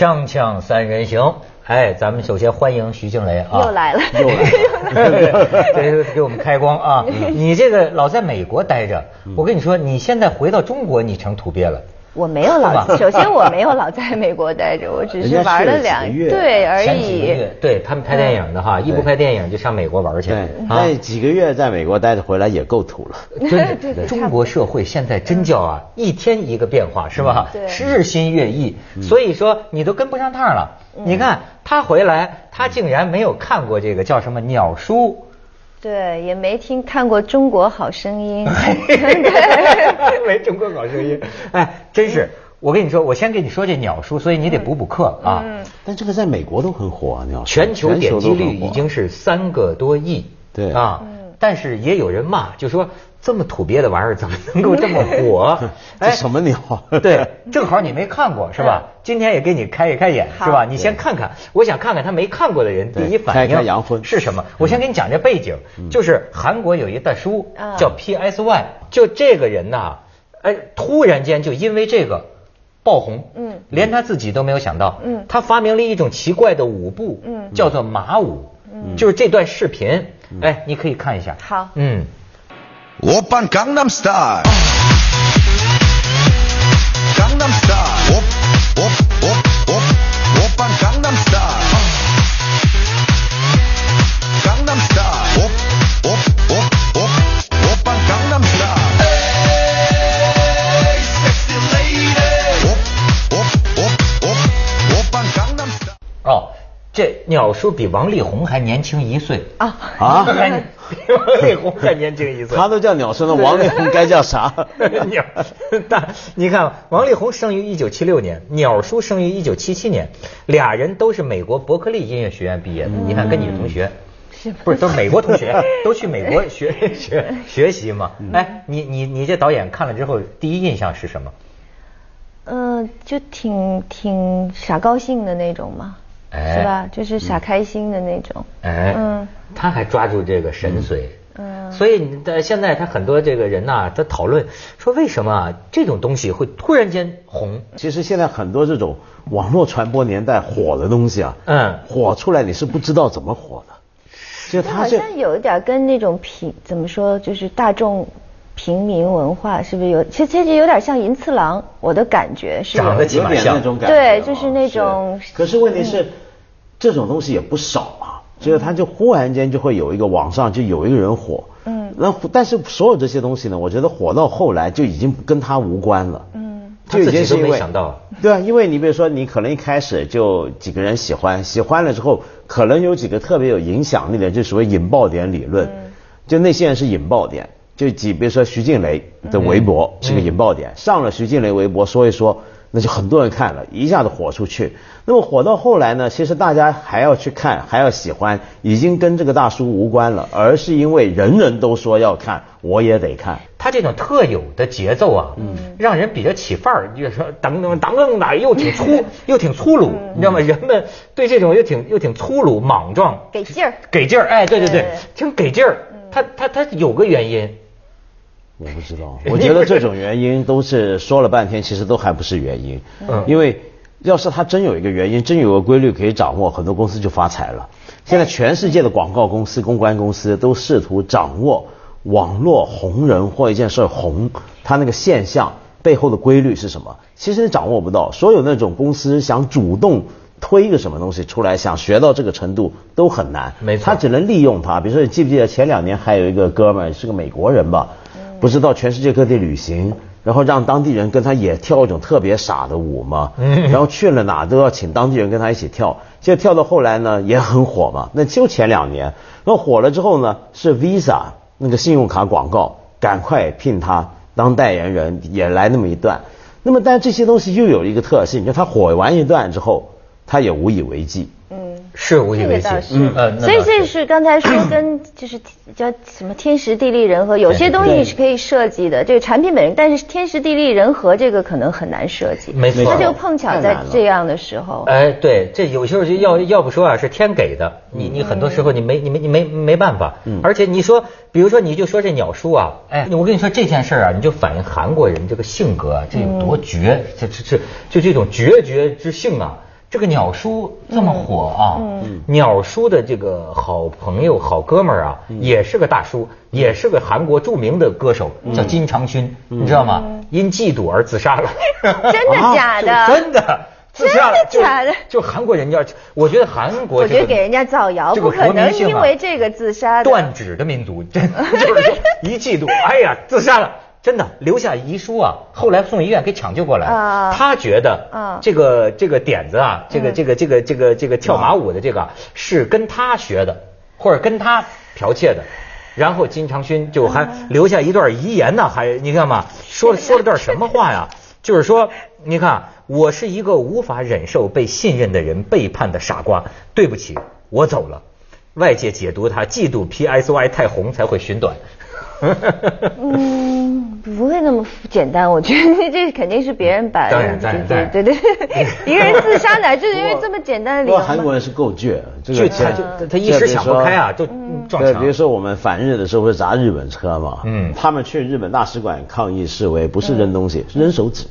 锵锵三人行，哎，咱们首先欢迎徐静蕾啊，又来了，又来了，给给我们开光啊！你这个老在美国待着，我跟你说，你现在回到中国，你成土鳖了。我没有老，首先我没有老在美国待着，我只是玩了两对而已。对他们拍电影的哈，一不拍电影就上美国玩去。那几个月在美国待着回来也够土了。真的，中国社会现在真叫啊，一天一个变化是吧？日新月异，所以说你都跟不上趟了。你看他回来，他竟然没有看过这个叫什么鸟书。对，也没听看过《中国好声音》，没《中国好声音》。哎，真是，我跟你说，我先跟你说这鸟叔，所以你得补补课啊。嗯。但这个在美国都很火啊，鸟叔。全球点击率已经是三个多亿。对。啊。但是也有人骂，就说。这么土鳖的玩意儿怎么能够这么火？哎，什么鸟？对，正好你没看过是吧？今天也给你开一开眼是吧？你先看看，我想看看他没看过的人第一反应是什么。我先给你讲这背景，就是韩国有一大叔叫 PSY，就这个人呐，哎，突然间就因为这个爆红，嗯，连他自己都没有想到，嗯，他发明了一种奇怪的舞步，嗯，叫做马舞，嗯，就是这段视频，哎，你可以看一下，好，嗯。我扮刚 n' Style，Gangnam 我我我扮 n' Style，Gangnam Style，我我扮 n' Style。哦，这鸟叔比王力宏还年轻一岁啊啊！比王力宏还年轻一岁，他都叫鸟叔，了王力宏该叫啥？鸟。但 你看，王力宏生于一九七六年，鸟叔生于一九七七年，俩人都是美国伯克利音乐学院毕业的。你看，跟你同学，不是都是美国同学，都去美国学学学习嘛？哎，你你你这导演看了之后，第一印象是什么？嗯，就挺挺傻高兴的那种嘛。是吧？就是傻开心的那种。哎，嗯，他还抓住这个神髓。嗯，所以在现在他很多这个人呐，他讨论说为什么这种东西会突然间红？其实现在很多这种网络传播年代火的东西啊，嗯，火出来你是不知道怎么火的。就他好像有一点跟那种平怎么说，就是大众平民文化是不是有？其实其实有点像银次郎，我的感觉是长得起码像那种感觉。对，就是那种。可是问题是。这种东西也不少啊，所以他就忽然间就会有一个网上就有一个人火，嗯，那但是所有这些东西呢，我觉得火到后来就已经跟他无关了，嗯，他自己都没想到，对啊，因为你比如说你可能一开始就几个人喜欢，喜欢了之后，可能有几个特别有影响力的，就所谓引爆点理论，就那些人是引爆点，就几比如说徐静蕾的微博是个引爆点，上了徐静蕾微博说一说。那就很多人看了，一下子火出去。那么火到后来呢？其实大家还要去看，还要喜欢，已经跟这个大叔无关了，而是因为人人都说要看，我也得看。他这种特有的节奏啊，嗯，让人比较起范儿，就是说噔噔噔噔的，又挺粗，又挺粗鲁，你知道吗？人们对这种又挺又挺粗鲁、莽撞，给劲儿，给劲儿，哎，对对对，挺给劲儿。他他他有个原因。我不知道，我觉得这种原因都是说了半天，其实都还不是原因。嗯，因为要是他真有一个原因，真有个规律可以掌握，很多公司就发财了。现在全世界的广告公司、公关公司都试图掌握网络红人或一件事红，它那个现象背后的规律是什么？其实掌握不到。所有那种公司想主动推一个什么东西出来，想学到这个程度都很难。没错，他只能利用它。比如说，你记不记得前两年还有一个哥们儿是个美国人吧？不是到全世界各地旅行，然后让当地人跟他也跳一种特别傻的舞吗？嗯，然后去了哪都要请当地人跟他一起跳，就跳到后来呢也很火嘛。那就前两年，那火了之后呢，是 Visa 那个信用卡广告赶快聘他当代言人，也来那么一段。那么但这些东西又有一个特性，就他火完一段之后，他也无以为继。是无以为继，嗯呃，所以这是刚才说跟 就是叫什么天时地利人和，有些东西是可以设计的，这个产品本身，但是天时地利人和这个可能很难设计，没错，它就碰巧在这样的时候，哎，对，这有时候就要要不说啊是天给的，你你很多时候你没你没你没没办法，而且你说，比如说你就说这鸟叔啊，哎，我跟你说这件事啊，你就反映韩国人这个性格这有多绝，这这这就这种决绝之性啊。这个鸟叔这么火啊，鸟叔的这个好朋友、好哥们儿啊，也是个大叔，也是个韩国著名的歌手，叫金长勋，你知道吗？因嫉妒而自杀了。真的假的？真的。自杀真的假的？就韩国人家，我觉得韩国我觉得给人家造谣，不可能因为这个自杀。断指的民族，真就是说一嫉妒，哎呀，自杀了。真的留下遗书啊！后来送医院给抢救过来。啊，他觉得啊，这个这个点子啊，这个这个这个这个这个跳马舞的这个是跟他学的，或者跟他剽窃的。然后金长勋就还留下一段遗言呢，还你看嘛，说说了段什么话呀？就是说，你看，我是一个无法忍受被信任的人背叛的傻瓜，对不起，我走了。外界解读他嫉妒 PSY 太红才会寻短。嗯，不会那么简单，我觉得这肯定是别人把对对对对 一个人自杀就是因为这么简单的理由。韩国人是够倔，倔他就他一时想不开啊，就撞墙。比如说我们反日的时候会砸日本车嘛，嗯，他们去日本大使馆抗议示威，不是扔东西，是扔手指，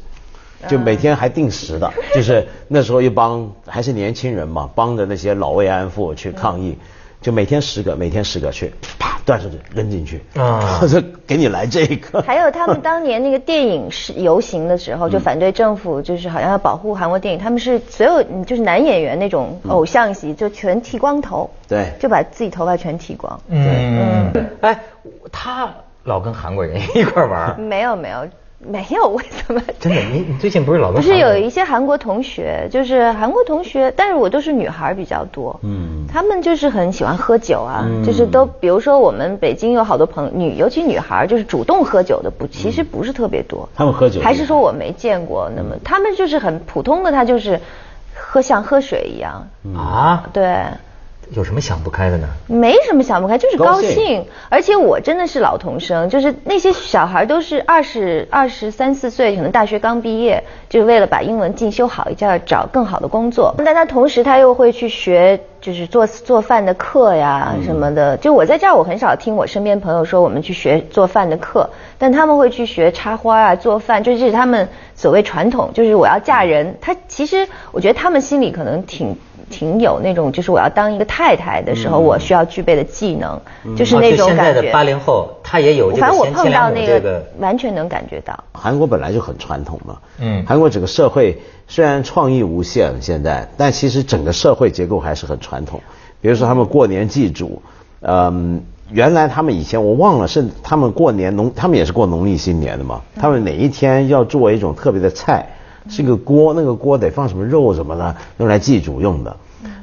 就每天还定时的，就是那时候一帮还是年轻人嘛，帮着那些老慰安妇去抗议。就每天十个，每天十个去，啪断手指扔进去啊！这给你来这个。还有他们当年那个电影是游行的时候，就反对政府，就是好像要保护韩国电影。他们是所有就是男演员那种偶像戏，就全剃光头，对，就把自己头发全剃光。嗯，哎，他老跟韩国人一块玩？没有没有。没有，为什么？真的，你你最近不是老不是有一些韩国同学，就是韩国同学，但是我都是女孩比较多。嗯，他们就是很喜欢喝酒啊，就是都比如说我们北京有好多朋女，尤其女孩就是主动喝酒的不，其实不是特别多。他们喝酒还是说我没见过？那么他们就是很普通的，他就是喝像喝水一样啊，对。有什么想不开的呢？没什么想不开，就是高兴。而且我真的是老童生，就是那些小孩都是二十二十三四岁，可能大学刚毕业，就是为了把英文进修好一点，找更好的工作。但他同时他又会去学，就是做做饭的课呀什么的。就我在这儿，我很少听我身边朋友说我们去学做饭的课，但他们会去学插花啊、做饭，就是他们所谓传统。就是我要嫁人，他其实我觉得他们心里可能挺。挺有那种，就是我要当一个太太的时候，我需要具备的技能，就是那种感觉。现在的八零后，他也有这个反正我碰到那个，完全能感觉到。韩国本来就很传统嘛，嗯，韩国整个社会虽然创意无限现在，但其实整个社会结构还是很传统。比如说他们过年祭祖，嗯，原来他们以前我忘了是他们过年农，他们也是过农历新年的嘛，他们哪一天要做一种特别的菜。是个锅，那个锅得放什么肉什么的，用来祭祖用的。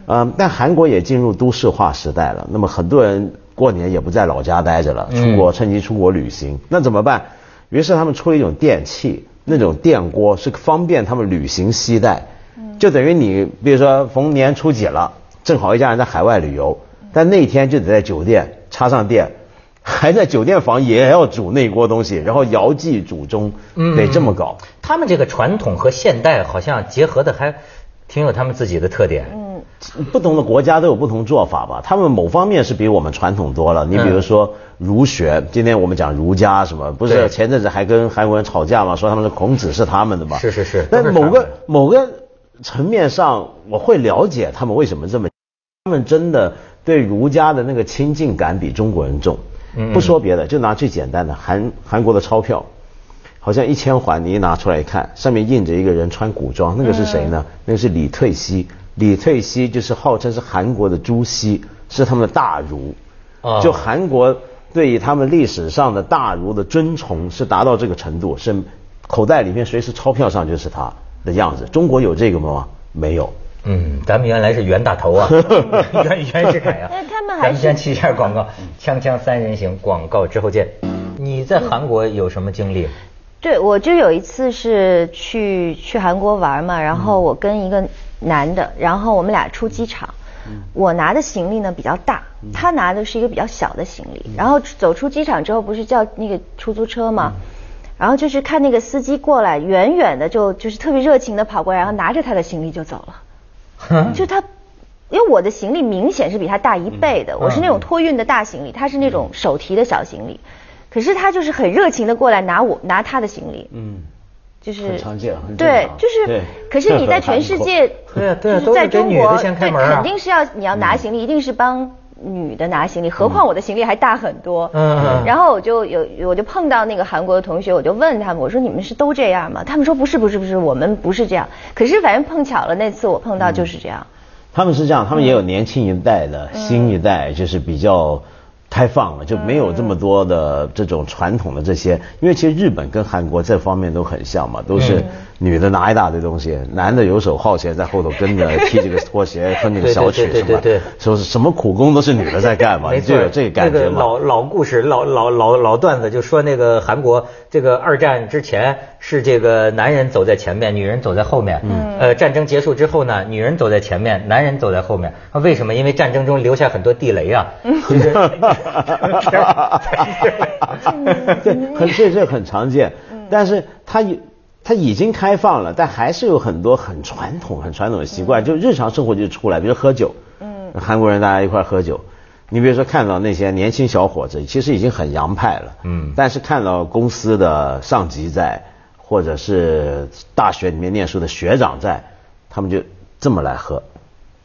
嗯，但韩国也进入都市化时代了，那么很多人过年也不在老家待着了，出国趁机出国旅行，那怎么办？于是他们出了一种电器，那种电锅是方便他们旅行携带，就等于你比如说逢年初几了，正好一家人在海外旅游，但那天就得在酒店插上电。还在酒店房也要煮那锅东西，然后遥祭祖宗，得这么搞。他们这个传统和现代好像结合的还挺有他们自己的特点。嗯，不同的国家都有不同做法吧。他们某方面是比我们传统多了。你比如说儒学，今天我们讲儒家什么，不是前阵子还跟韩国人吵架嘛，说他们的孔子是他们的嘛。是是是。但某个某个层面上，我会了解他们为什么这么，他们真的对儒家的那个亲近感比中国人重。不说别的，就拿最简单的韩韩国的钞票，好像一千环，你一拿出来一看，上面印着一个人穿古装，那个是谁呢？那个是李退熙。李退熙就是号称是韩国的朱熹，是他们的大儒。就韩国对于他们历史上的大儒的尊崇是达到这个程度，是口袋里面随时钞票上就是他的样子。中国有这个吗？没有。嗯，咱们原来是袁大头啊，袁袁世凯啊。那他们还咱们先去一下广告，锵锵三人行广告之后见。你在韩国有什么经历？对，我就有一次是去去韩国玩嘛，然后我跟一个男的，然后我们俩出机场，我拿的行李呢比较大，他拿的是一个比较小的行李，然后走出机场之后不是叫那个出租车吗？然后就是看那个司机过来，远远的就就是特别热情的跑过来，然后拿着他的行李就走了。就他，因为我的行李明显是比他大一倍的，我是那种托运的大行李，他是那种手提的小行李，可是他就是很热情的过来拿我拿他的行李，嗯，就是很常见，很对，就是，可是你在 全世界，对啊对啊就是在中国，对，肯定是要你要拿行李，一定是帮女的拿行李，何况我的行李还大很多。嗯嗯。然后我就有我就碰到那个韩国的同学，我就问他们，我说你们是都这样吗？他们说不是不是不是，我们不是这样。可是反正碰巧了，那次我碰到就是这样。他们是这样，他们也有年轻一代的新一代，就是比较。开放了就没有这么多的这种传统的这些，因为其实日本跟韩国这方面都很像嘛，都是女的拿一大堆东西，男的游手好闲在后头跟着 踢这个拖鞋哼这个小曲什么，说是什么苦工都是女的在干嘛，你就有这个感觉嘛。老老故事老老老老段子就说那个韩国这个二战之前是这个男人走在前面，女人走在后面。嗯。呃，战争结束之后呢，女人走在前面，男人走在后面。为什么？因为战争中留下很多地雷啊。哈哈哈对，很这这很常见，但是他有它已经开放了，但还是有很多很传统、很传统的习惯，就日常生活就出来，比如喝酒，嗯，韩国人大家一块喝酒，你比如说看到那些年轻小伙子，其实已经很洋派了，嗯，但是看到公司的上级在，或者是大学里面念书的学长在，他们就这么来喝，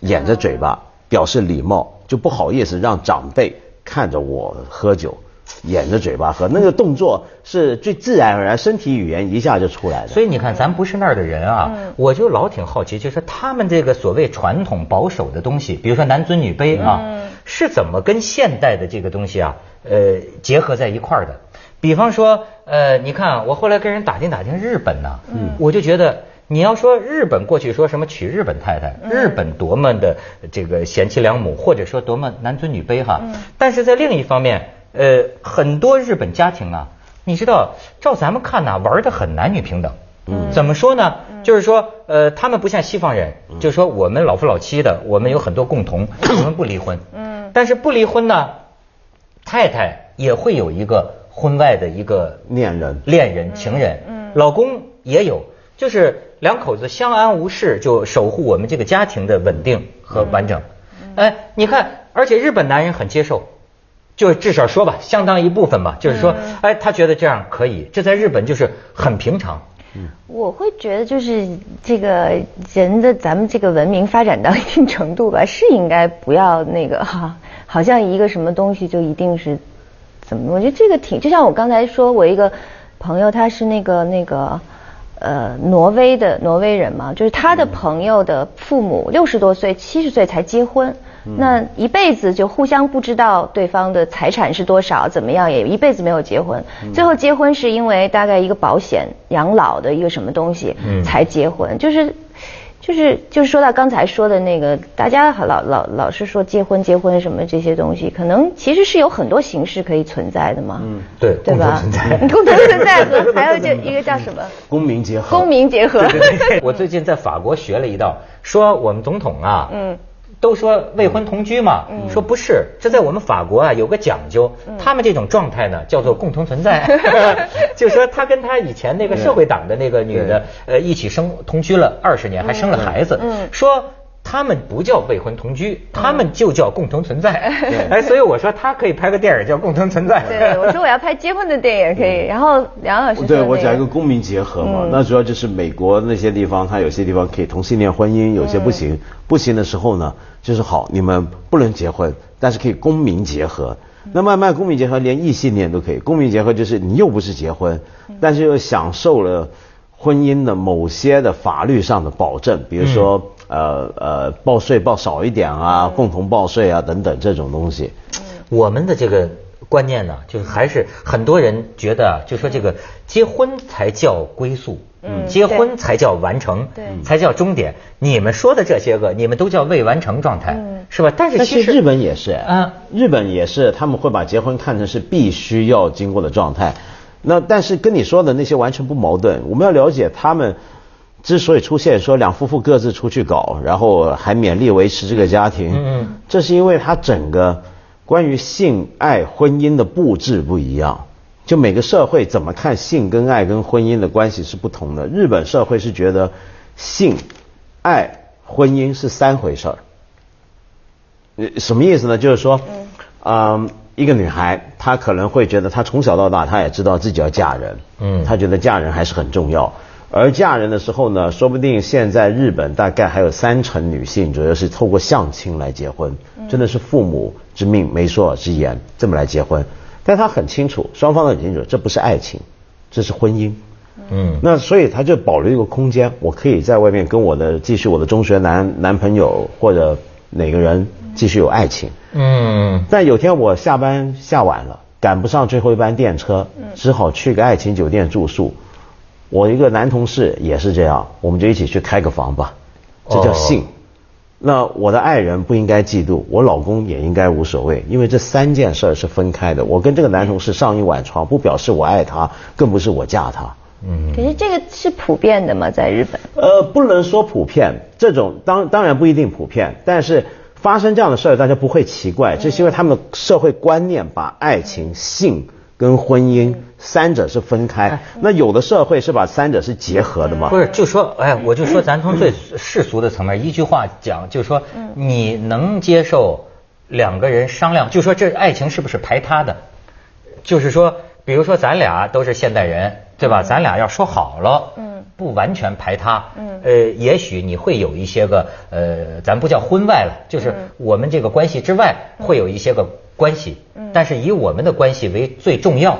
掩着嘴巴表示礼貌，就不好意思让长辈。看着我喝酒，掩着嘴巴喝，那个动作是最自然而然，身体语言一下就出来了。所以你看，咱不是那儿的人啊，我就老挺好奇，就是他们这个所谓传统保守的东西，比如说男尊女卑啊，是怎么跟现代的这个东西啊，呃，结合在一块儿的？比方说，呃，你看我后来跟人打听打听日本呢，嗯我就觉得。你要说日本过去说什么娶日本太太，日本多么的这个贤妻良母，或者说多么男尊女卑哈，但是在另一方面，呃，很多日本家庭啊，你知道，照咱们看呐，玩的很男女平等。嗯，怎么说呢？就是说，呃，他们不像西方人，就是说我们老夫老妻的，我们有很多共同，我们不离婚。嗯，但是不离婚呢，太太也会有一个婚外的一个恋人、恋人、情人，嗯，老公也有。就是两口子相安无事，就守护我们这个家庭的稳定和完整。哎，你看，而且日本男人很接受，就至少说吧，相当一部分吧，就是说，哎，他觉得这样可以，这在日本就是很平常。我会觉得就是这个人的咱们这个文明发展到一定程度吧，是应该不要那个哈，好像一个什么东西就一定是怎么？我觉得这个挺，就像我刚才说，我一个朋友他是那个那个。呃，挪威的挪威人嘛，就是他的朋友的父母六十多岁、七十岁才结婚，那一辈子就互相不知道对方的财产是多少，怎么样也一辈子没有结婚，最后结婚是因为大概一个保险养老的一个什么东西才结婚，就是。就是就是说到刚才说的那个，大家老老老是说结婚结婚什么这些东西，可能其实是有很多形式可以存在的嘛。嗯，对，对吧？共同存在，共同存在和 还有就一个叫什么？公民结合。公民结合。我最近在法国学了一道，说我们总统啊。嗯。都说未婚同居嘛，说不是，这在我们法国啊有个讲究，他们这种状态呢叫做共同存在，就说他跟他以前那个社会党的那个女的呃一起生同居了二十年，还生了孩子，说。他们不叫未婚同居，他们就叫共同存在。哎，所以我说他可以拍个电影叫《共同存在》。对，我说我要拍结婚的电影可以。然后梁老师对我讲一个公民结合嘛，那主要就是美国那些地方，它有些地方可以同性恋婚姻，有些不行。不行的时候呢，就是好，你们不能结婚，但是可以公民结合。那慢慢公民结合连异性恋都可以。公民结合就是你又不是结婚，但是又享受了婚姻的某些的法律上的保证，比如说。呃呃，报税报少一点啊，共同报税啊，等等这种东西。我们的这个观念呢，就是还是很多人觉得，就说这个结婚才叫归宿，嗯，结婚才叫完成，对，才叫终点。你们说的这些个，你们都叫未完成状态，嗯是吧？但是其实日本也是，嗯，日本也是，他们会把结婚看成是必须要经过的状态。那但是跟你说的那些完全不矛盾。我们要了解他们。之所以出现说两夫妇各自出去搞，然后还勉力维持这个家庭，嗯，这是因为他整个关于性爱婚姻的布置不一样，就每个社会怎么看性跟爱跟婚姻的关系是不同的。日本社会是觉得性、爱、婚姻是三回事儿。什么意思呢？就是说，嗯，一个女孩她可能会觉得她从小到大她也知道自己要嫁人，嗯，她觉得嫁人还是很重要。而嫁人的时候呢，说不定现在日本大概还有三成女性主要是透过相亲来结婚，真的是父母之命媒妁之言这么来结婚。但她很清楚，双方都很清楚，这不是爱情，这是婚姻。嗯，那所以她就保留一个空间，我可以在外面跟我的继续我的中学男男朋友或者哪个人继续有爱情。嗯，但有天我下班下晚了，赶不上最后一班电车，只好去个爱情酒店住宿。我一个男同事也是这样，我们就一起去开个房吧，这叫性。那我的爱人不应该嫉妒，我老公也应该无所谓，因为这三件事是分开的。我跟这个男同事上一晚床，不表示我爱他，更不是我嫁他。嗯。可是这个是普遍的吗？在日本？呃，不能说普遍，这种当当然不一定普遍，但是发生这样的事儿，大家不会奇怪，这是因为他们的社会观念把爱情、性。跟婚姻三者是分开，那有的社会是把三者是结合的吗？不是，就说，哎，我就说，咱从最世俗的层面，一句话讲，就是说，你能接受两个人商量，就说这爱情是不是排他的？就是说，比如说咱俩都是现代人，对吧？咱俩要说好了，嗯，不完全排他，嗯，呃，也许你会有一些个，呃，咱不叫婚外了，就是我们这个关系之外会有一些个。关系，但是以我们的关系为最重要。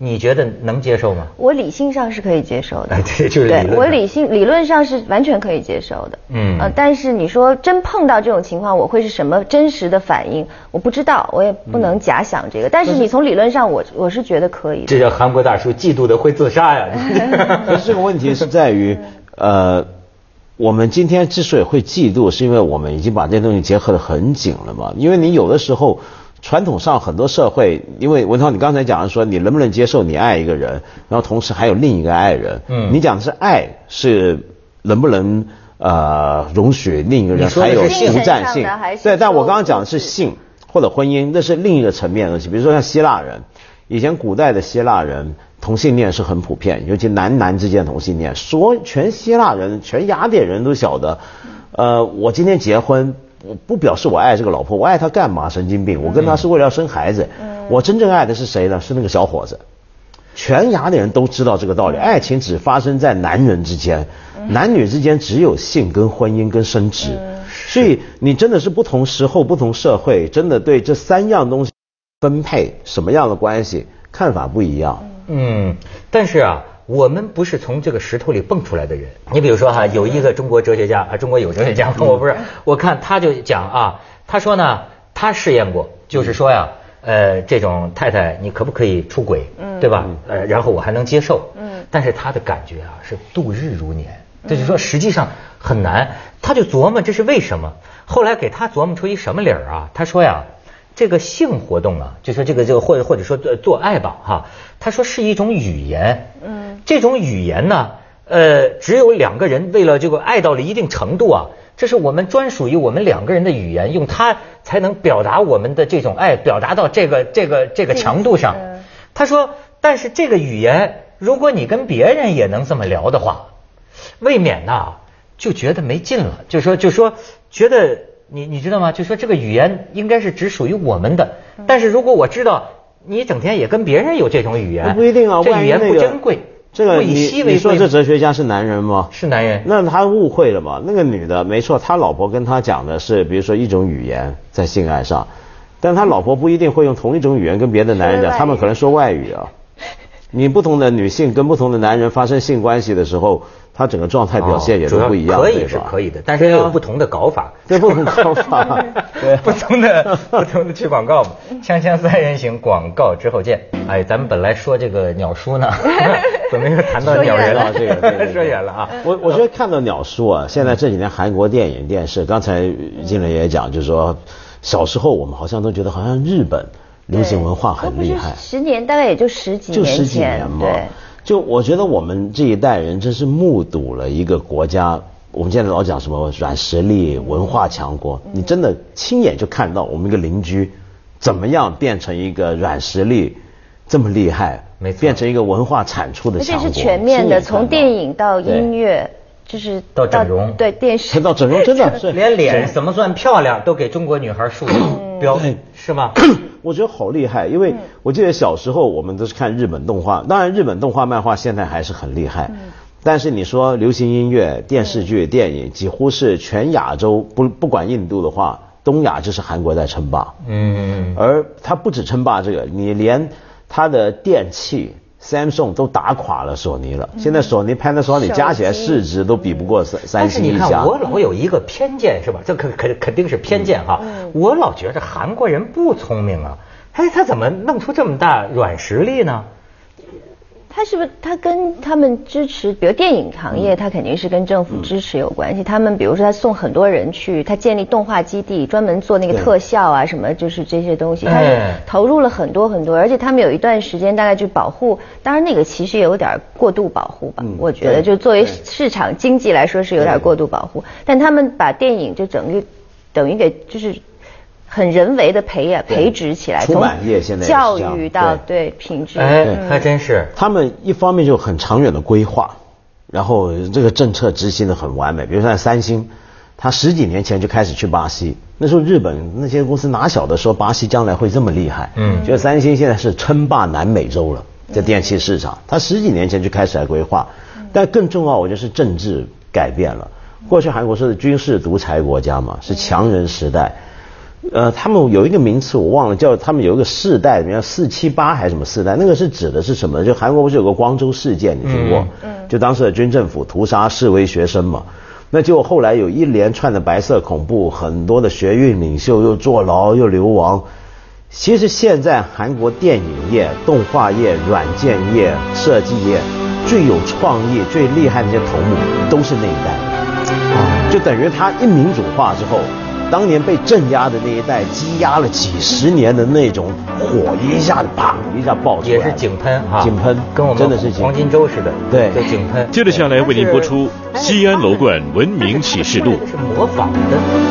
嗯，你觉得能接受吗？我理性上是可以接受的。对，就是对我理性理论上是完全可以接受的。嗯，呃，但是你说真碰到这种情况，我会是什么真实的反应？我不知道，我也不能假想这个。但是你从理论上，我我是觉得可以。这叫韩国大叔嫉妒的会自杀呀！可是这个问题是在于，呃。我们今天之所以会嫉妒，是因为我们已经把这些东西结合得很紧了嘛。因为你有的时候，传统上很多社会，因为文涛，你刚才讲的说，你能不能接受你爱一个人，然后同时还有另一个爱人？嗯，你讲的是爱，是能不能呃容许另一个人还有独占性？对，但我刚刚讲的是性或者婚姻，那是另一个层面的东西。比如说像希腊人，以前古代的希腊人。同性恋是很普遍，尤其男男之间同性恋，说全希腊人、全雅典人都晓得。呃，我今天结婚，不表示我爱这个老婆，我爱她干嘛？神经病！我跟她是为了要生孩子。我真正爱的是谁呢？是那个小伙子。全雅典人都知道这个道理，爱情只发生在男人之间，男女之间只有性跟婚姻跟生殖。所以你真的是不同时候、不同社会，真的对这三样东西分配什么样的关系看法不一样。嗯，但是啊，我们不是从这个石头里蹦出来的人。你比如说哈，有一个中国哲学家啊，中国有哲学家，我不是，我看他就讲啊，他说呢，他试验过，就是说呀，呃，这种太太你可不可以出轨，对吧？呃，然后我还能接受，嗯，但是他的感觉啊是度日如年，就是说实际上很难，他就琢磨这是为什么。后来给他琢磨出一什么理儿啊？他说呀。这个性活动啊，就说这个这个或者或者说做做爱吧哈，他说是一种语言，嗯，这种语言呢，呃，只有两个人为了这个爱到了一定程度啊，这是我们专属于我们两个人的语言，用它才能表达我们的这种爱，表达到这个这个这个强度上。他说，但是这个语言，如果你跟别人也能这么聊的话，未免呐就觉得没劲了，就说就说觉得。你你知道吗？就说这个语言应该是只属于我们的，但是如果我知道你整天也跟别人有这种语言，不一定啊。这语言不珍贵，这个你你说这哲学家是男人吗？是男人。那他误会了嘛？那个女的没错，他老婆跟他讲的是，比如说一种语言在性爱上，但他老婆不一定会用同一种语言跟别的男人讲，他们可能说外语啊。你不同的女性跟不同的男人发生性关系的时候。他整个状态表现也是不一样，可以是可以的，但是有不同的搞法，对不同搞法，对不同的 不同的去广告嘛。锵锵三人行，广告之后见。哎，咱们本来说这个鸟叔呢，怎么又谈到鸟人了？这个说远了啊。我我觉得看到鸟叔啊，现在这几年韩国电影电视，刚才金磊也讲，就是说小时候我们好像都觉得好像日本流行文化很厉害，十年大概也就十几年前，对。就我觉得我们这一代人真是目睹了一个国家，我们现在老讲什么软实力、文化强国，你真的亲眼就看到我们一个邻居怎么样变成一个软实力这么厉害，变成一个文化产出的强国，这是全面的，从电影到音乐。就是到整容，对电视 到整容真的是 连脸怎么算漂亮都给中国女孩树标，是吗？我觉得好厉害，因为我记得小时候我们都是看日本动画，当然日本动画漫画现在还是很厉害，但是你说流行音乐、电视剧、电影，几乎是全亚洲不不管印度的话，东亚就是韩国在称霸。嗯，而它不止称霸这个，你连它的电器。Samsung 都打垮了索尼了，现在索尼、Panasonic 加起来市值都比不过三三星一家。但是你看，我老有一个偏见是吧？这肯肯肯定是偏见哈。我老觉着韩国人不聪明啊，哎，他怎么弄出这么大软实力呢？他是不是他跟他们支持，比如电影行业，他肯定是跟政府支持有关系。他们比如说他送很多人去，他建立动画基地，专门做那个特效啊什么，就是这些东西，他投入了很多很多。而且他们有一段时间大概就保护，当然那个其实有点过度保护吧，我觉得就作为市场经济来说是有点过度保护。但他们把电影就整个等于给就是。很人为的培养培植起来，从业现在教育到对品质，哎，还真是。他们一方面就很长远的规划，然后这个政策执行的很完美。比如说三星，他十几年前就开始去巴西，那时候日本那些公司哪晓得说巴西将来会这么厉害？嗯，觉得三星现在是称霸南美洲了，在电器市场，他十几年前就开始来规划。但更重要，我觉得是政治改变了。过去韩国是军事独裁国家嘛，是强人时代。呃，他们有一个名词我忘了，叫他们有一个世代，比如四七八还是什么世代？那个是指的是什么？就韩国不是有个光州事件，你听过？嗯。就当时的军政府屠杀示威学生嘛，那就后来有一连串的白色恐怖，很多的学运领袖又坐牢又流亡。其实现在韩国电影业、动画业、软件业、设计业最有创意、最厉害的那些头目，都是那一代的。啊。就等于他一民主化之后。当年被镇压的那一代，积压了几十年的那种火，一下子砰一下爆出来，也是井喷哈，井喷，跟我们真的是黄金周似的，对，就井喷。接着下来为您播出《西安楼冠文明启示录》，是模仿的。